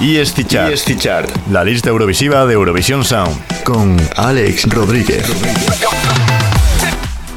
EST Chart. EST Chart. La lista Eurovisiva de Eurovisión Sound. Con Alex Rodríguez.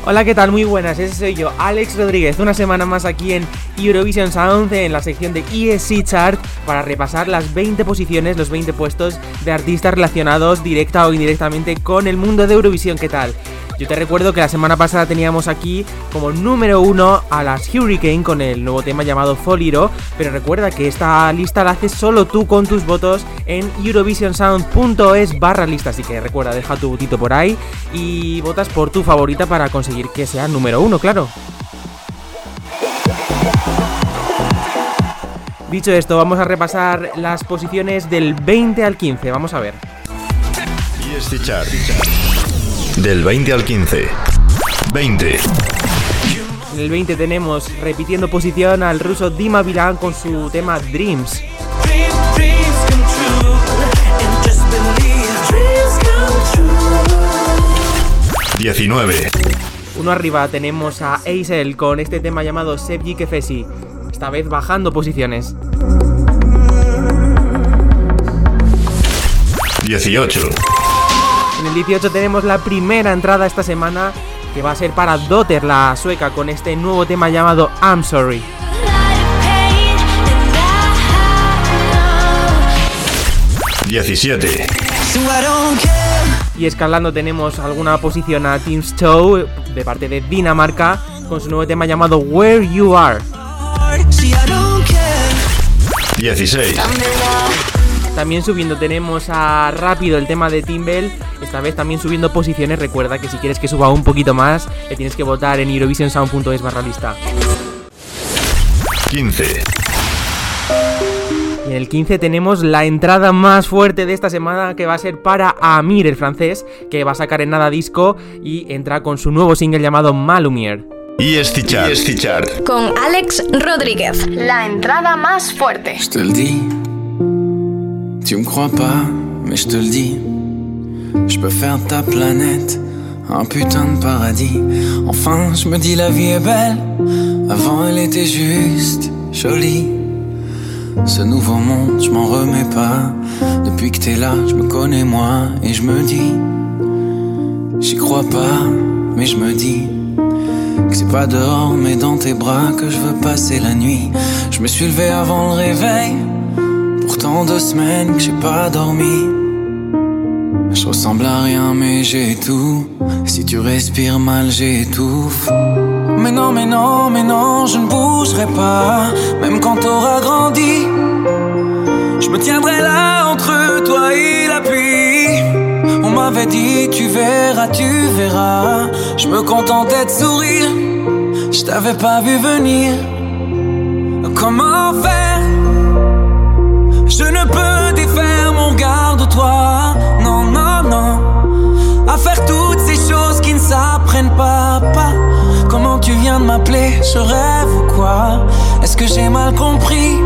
Hola, ¿qué tal? Muy buenas, ese soy yo, Alex Rodríguez, una semana más aquí en Eurovision Sound, en la sección de ESC Chart, para repasar las 20 posiciones, los 20 puestos de artistas relacionados directa o indirectamente con el mundo de Eurovisión, ¿qué tal? Yo te recuerdo que la semana pasada teníamos aquí como número uno a las Hurricane con el nuevo tema llamado Foliro, pero recuerda que esta lista la haces solo tú con tus votos en eurovisionsound.es barra lista, así que recuerda, deja tu votito por ahí y votas por tu favorita para conseguir que sea número uno, claro. Dicho esto, vamos a repasar las posiciones del 20 al 15, vamos a ver. EST Chart. Del 20 al 15. 20. En el 20 tenemos repitiendo posición al ruso Dima Bilan con su tema Dreams. 19. Uno arriba tenemos a Eisel con este tema llamado Sebji Kefesi, esta vez bajando posiciones. 18. En el 18 tenemos la primera entrada esta semana que va a ser para Dotter, la sueca, con este nuevo tema llamado I'm Sorry. 17. Y escalando tenemos alguna posición a Team Show de parte de Dinamarca con su nuevo tema llamado Where You Are. 16. También subiendo tenemos a Rápido el tema de Timbel, esta vez también subiendo posiciones. Recuerda que si quieres que suba un poquito más, le tienes que votar en eurovisionsound.es barra lista. 15. Y en el 15 tenemos la entrada más fuerte de esta semana que va a ser para Amir, el francés, que va a sacar en nada disco y entra con su nuevo single llamado Malumier. EST Chart. EST Chart. Con Alex Rodríguez. La entrada más fuerte. Dis, tu me crois pas, mais je te le dis. Je peux faire ta planète un putain de paradis. Enfin, je me dis la vie est belle. Avant, elle était juste jolie. Ce nouveau monde, je m'en remets pas. Depuis que t'es là, je me connais moi et je me dis, j'y crois pas, mais je me dis que c'est pas dehors, mais dans tes bras que je veux passer la nuit. Je me suis levé avant le réveil, pourtant deux semaines que j'ai pas dormi. Je ressemble à rien, mais j'ai tout. Si tu respires mal, j'étouffe. Mais non, mais non, mais non, je ne bougerai pas, même quand t'auras grandi. Je me tiendrai là entre toi et la pluie. On m'avait dit, tu verras, tu verras. Je me contentais de sourire, je t'avais pas vu venir. Comment faire Je ne peux défaire mon regard de toi. Non, non, non. À faire toutes ces choses qui ne s'apprennent pas, pas. Comment tu viens de m'appeler Je rêve ou quoi? Est-ce que j'ai mal compris?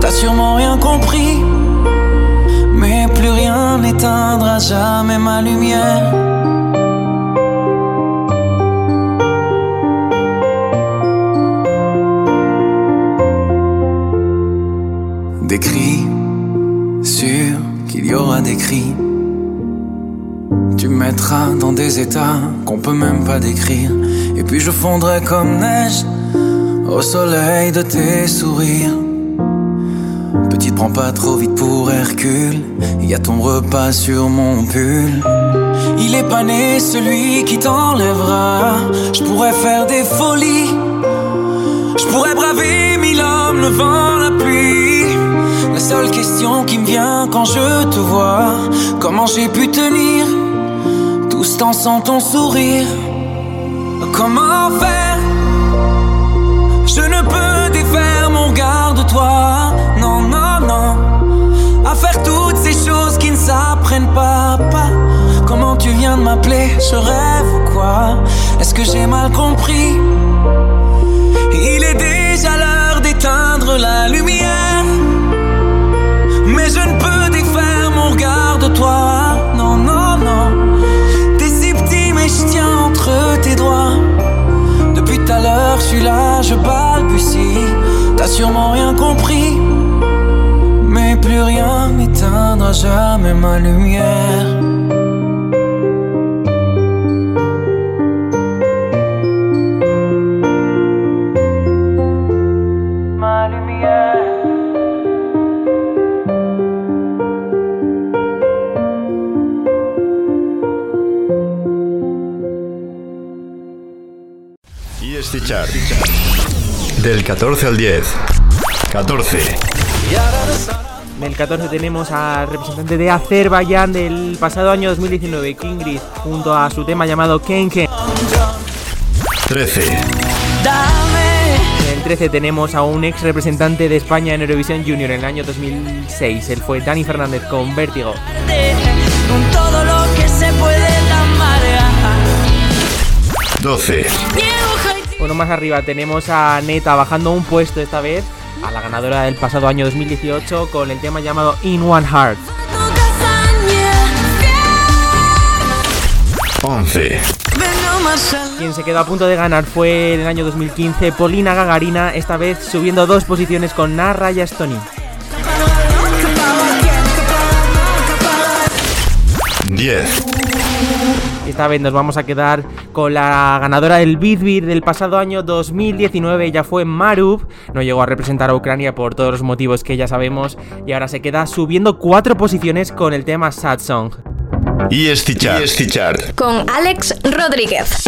T'as sûrement rien compris. Mais plus rien n'éteindra jamais ma lumière. Des cris, sûr qu'il y aura des cris. Tu me mettras dans des états qu'on peut même pas décrire. Et puis je fondrai comme neige au soleil de tes sourires. Petite, prends pas trop vite pour Hercule. Y a ton repas sur mon pull. Il est pas né celui qui t'enlèvera. Je pourrais faire des folies. Je pourrais braver mille hommes, le vent, la pluie. La seule question qui me vient quand je te vois, comment j'ai pu tenir tout ce temps sans ton sourire? Comment faire je rêve ou quoi? Est-ce que j'ai mal compris? Il est déjà l'heure d'éteindre la lumière. Mais je ne peux défaire mon regard de toi. Non, non, non. T'es si petit, mais je tiens entre tes doigts. Depuis tout à l'heure, je suis là, je balbutie. T'as sûrement rien compris. Mais plus rien n'éteindra jamais ma lumière. Al 10. 14. En el 14 tenemos al representante de Azerbaiyán del pasado año 2019, Kingrid, junto a su tema llamado Kenken. 13. En el 13 tenemos a un ex representante de España en Eurovisión Junior en el año 2006. Él fue Dani Fernández con Vértigo. Con todo lo que se puede 12. Más arriba tenemos a Neta bajando un puesto esta vez a la ganadora del pasado año 2018 con el tema llamado In One Heart. 11. Quien se quedó a punto de ganar fue en el año 2015 Polina Gagarina, esta vez subiendo dos posiciones con Narraya Stony. 10. Esta vez nos vamos a quedar con la ganadora del Beat del pasado año 2019. Ella fue Marub. No llegó a representar a Ucrania por todos los motivos que ya sabemos. Y ahora se queda subiendo cuatro posiciones con el tema Sad Song. Y este chart. Con Alex Rodríguez.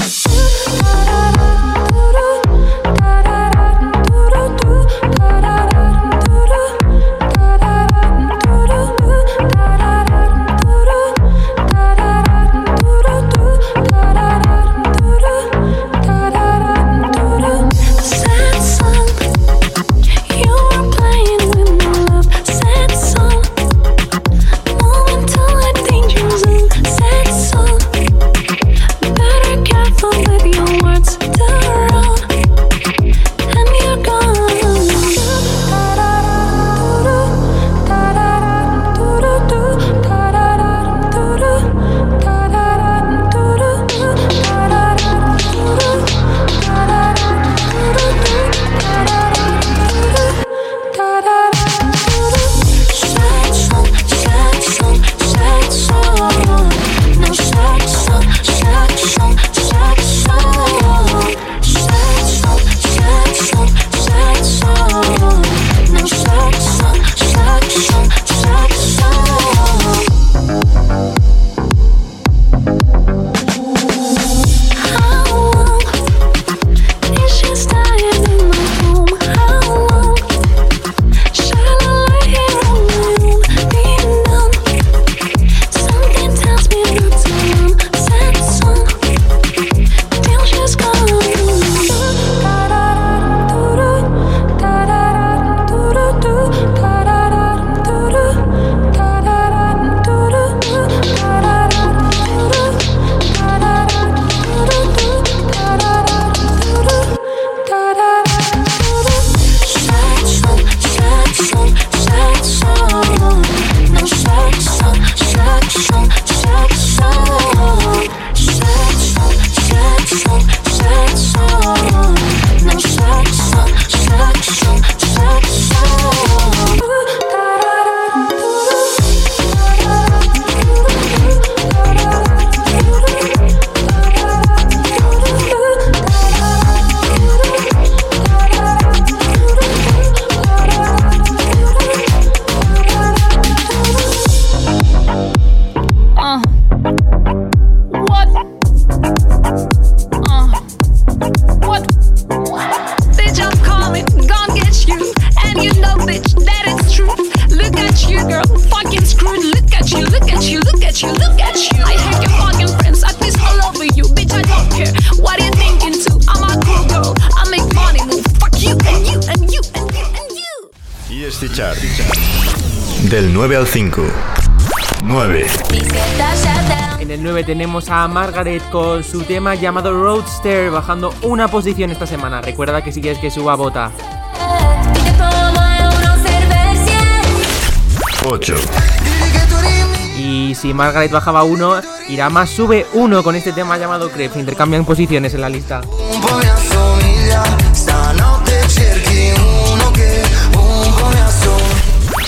9 al 5. 9. En el 9 tenemos a Margaret con su tema llamado Roadster, bajando una posición esta semana. Recuerda que si quieres que suba, bota. 8. Y si Margaret bajaba 1, Irama sube 1 con este tema llamado Crepe. Intercambian posiciones en la lista.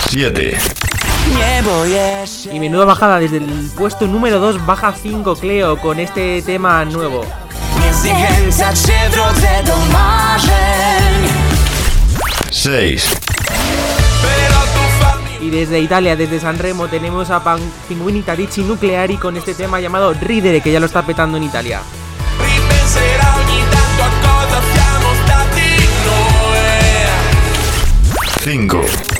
7. Y menuda bajada desde el puesto número 2 baja 5 Cleo con este tema nuevo. 6. Y desde Italia, desde San Remo, tenemos a Pan Pinguini Tadici Nucleari con este tema llamado Ridere, que ya lo está petando en Italia. 5.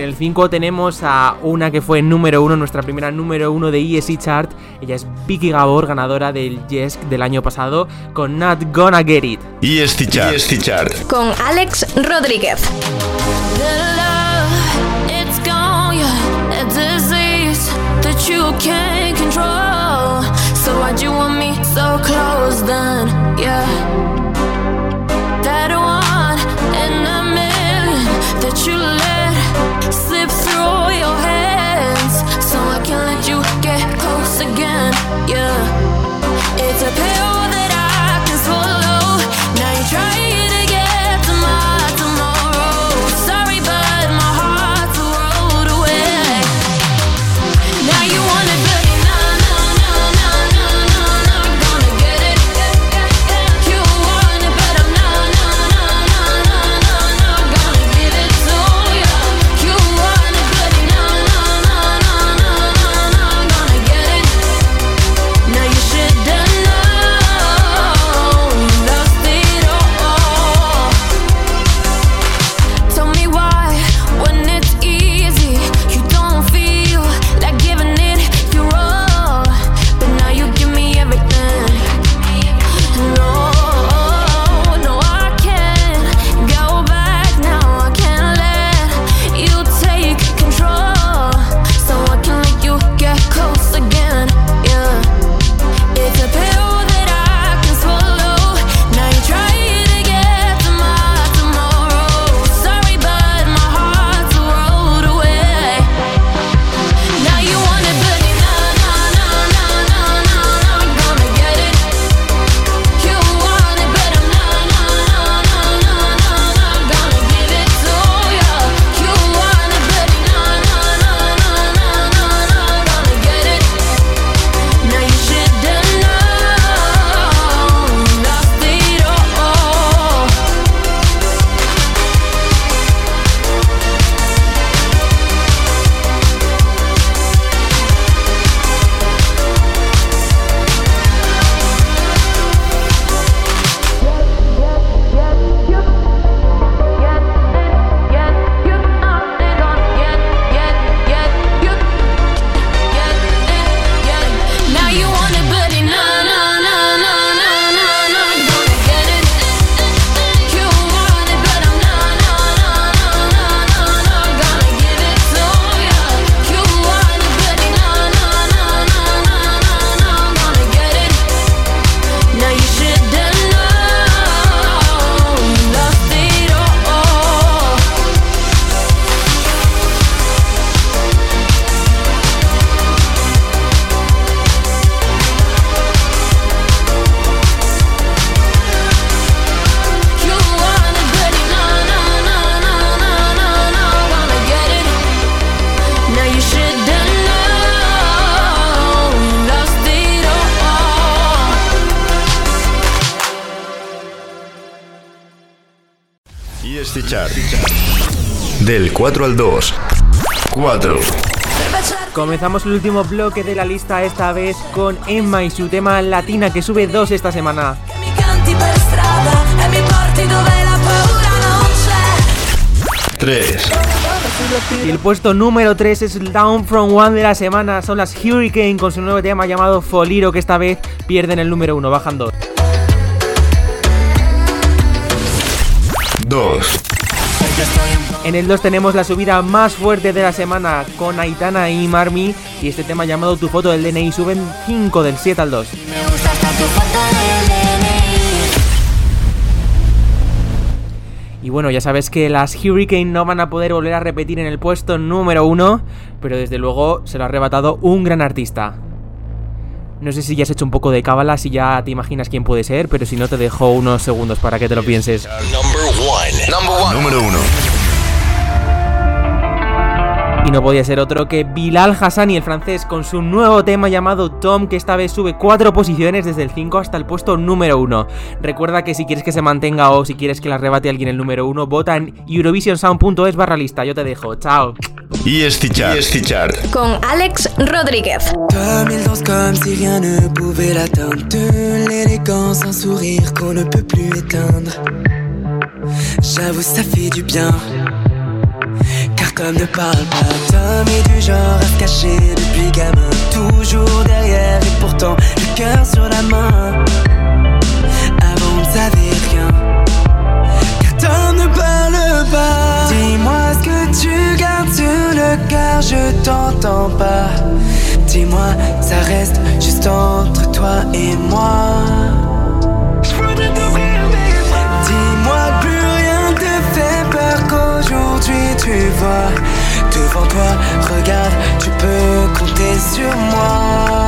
En el 5 tenemos a una que fue número 1, nuestra primera número 1 de ESC Chart. Ella es Vicky Gabor, ganadora del Jesk del año pasado, con Not Gonna Get It. EST Chart. EST Chart. Con Alex Rodríguez. So why'd you want me so close then? Yeah. Chart. Del 4 al 2. 4. Comenzamos el último bloque de la lista, esta vez con Emma y su tema Latina, que sube dos esta semana. 3. Y el puesto número 3 es el Down From One de la semana. Son las Hurricane con su nuevo tema llamado Foliro, que esta vez pierden el número 1, bajan dos. 2. En el 2 tenemos la subida más fuerte de la semana con Aitana y Marmi. Y este tema llamado Tu foto del DNI suben 5 del 7 al 2. Me gusta hasta tu foto del DNI. Y bueno, ya sabes que las Hurricane no van a poder volver a repetir en el puesto número 1, pero desde luego se lo ha arrebatado un gran artista. No sé si ya has hecho un poco de cábala, si ya te imaginas quién puede ser, pero si no te dejo unos segundos para que te lo pienses. Número 1. Y no podía ser otro que Bilal Hassani, el francés, con su nuevo tema llamado Tom, que esta vez sube cuatro posiciones desde el 5 hasta el puesto número 1. Recuerda que si quieres que se mantenga o si quieres que la rebate alguien el número 1, vota en eurovisionsound.es barra lista. Yo te dejo, chao. EST Chart. EST Chart. Con Alex Rodríguez. Comme il danse comme si rien ne pouvait l'atteindre De l'élégance, un sourire qu'on ne peut plus éteindre J'avoue ça fait du bien. Car comme ne parle pas Tom est du genre à cacher depuis gamin. Toujours derrière et pourtant le cœur sur la main. Avant on ne savait rien. Car Tom ne parle pas. Dis-moi ce que tu gardes sur le cœur Je t'entends pas. Dis-moi ça reste juste entre toi et moi Devant toi, regarde, tu peux compter sur moi